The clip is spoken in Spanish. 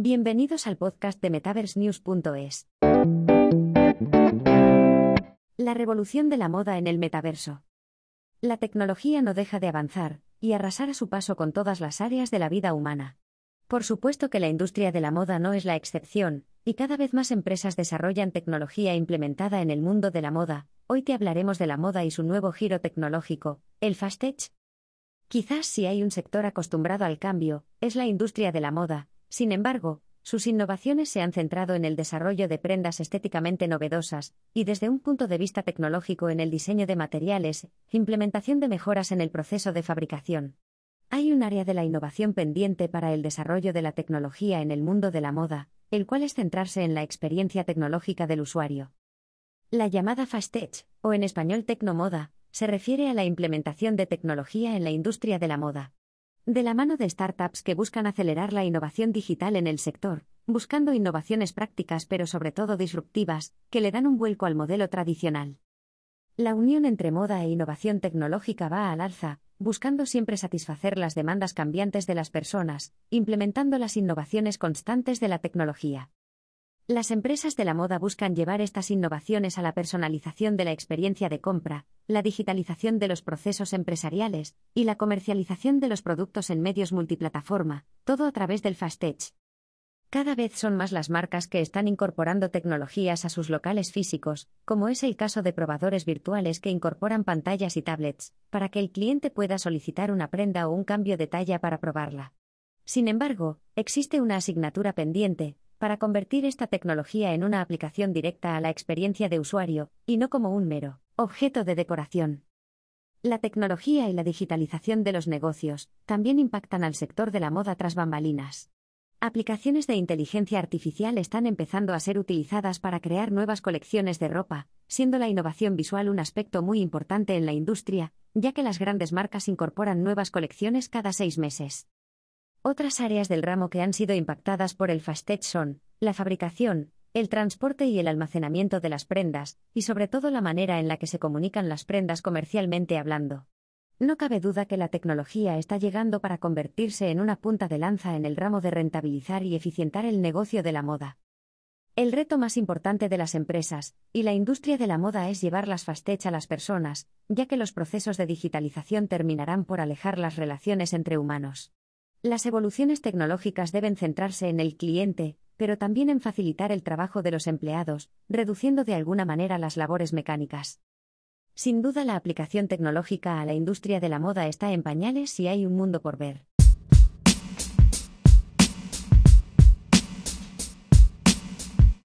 Bienvenidos al podcast de MetaverseNews.es. La revolución de la moda en el metaverso. La tecnología no deja de avanzar y arrasar a su paso con todas las áreas de la vida humana. Por supuesto que la industria de la moda no es la excepción, y cada vez más empresas desarrollan tecnología implementada en el mundo de la moda. Hoy te hablaremos de la moda y su nuevo giro tecnológico, el Fast Tech. Quizás si hay un sector acostumbrado al cambio, es la industria de la moda, sin embargo, sus innovaciones se han centrado en el desarrollo de prendas estéticamente novedosas, y desde un punto de vista tecnológico en el diseño de materiales, implementación de mejoras en el proceso de fabricación. Hay un área de la innovación pendiente para el desarrollo de la tecnología en el mundo de la moda, el cual es centrarse en la experiencia tecnológica del usuario. La llamada Fast Tech, o en español Tecnomoda, se refiere a la implementación de tecnología en la industria de la moda. De la mano de startups que buscan acelerar la innovación digital en el sector, buscando innovaciones prácticas pero sobre todo disruptivas, que le dan un vuelco al modelo tradicional. La unión entre moda e innovación tecnológica va al alza, buscando siempre satisfacer las demandas cambiantes de las personas, implementando las innovaciones constantes de la tecnología. Las empresas de la moda buscan llevar estas innovaciones a la personalización de la experiencia de compra, la digitalización de los procesos empresariales y la comercialización de los productos en medios multiplataforma, todo a través del Fast Tech. Cada vez son más las marcas que están incorporando tecnologías a sus locales físicos, como es el caso de probadores virtuales que incorporan pantallas y tablets, para que el cliente pueda solicitar una prenda o un cambio de talla para probarla. Sin embargo, existe una asignatura pendiente, para convertir esta tecnología en una aplicación directa a la experiencia de usuario, y no como un mero objeto de decoración. La tecnología y la digitalización de los negocios también impactan al sector de la moda tras bambalinas. Aplicaciones de inteligencia artificial están empezando a ser utilizadas para crear nuevas colecciones de ropa, siendo la innovación visual un aspecto muy importante en la industria, ya que las grandes marcas incorporan nuevas colecciones cada seis meses. Otras áreas del ramo que han sido impactadas por el fast son la fabricación, el transporte y el almacenamiento de las prendas, y sobre todo la manera en la que se comunican las prendas comercialmente hablando. No cabe duda que la tecnología está llegando para convertirse en una punta de lanza en el ramo de rentabilizar y eficientar el negocio de la moda. El reto más importante de las empresas y la industria de la moda es llevar las fastech a las personas, ya que los procesos de digitalización terminarán por alejar las relaciones entre humanos. Las evoluciones tecnológicas deben centrarse en el cliente, pero también en facilitar el trabajo de los empleados, reduciendo de alguna manera las labores mecánicas. Sin duda la aplicación tecnológica a la industria de la moda está en pañales y hay un mundo por ver.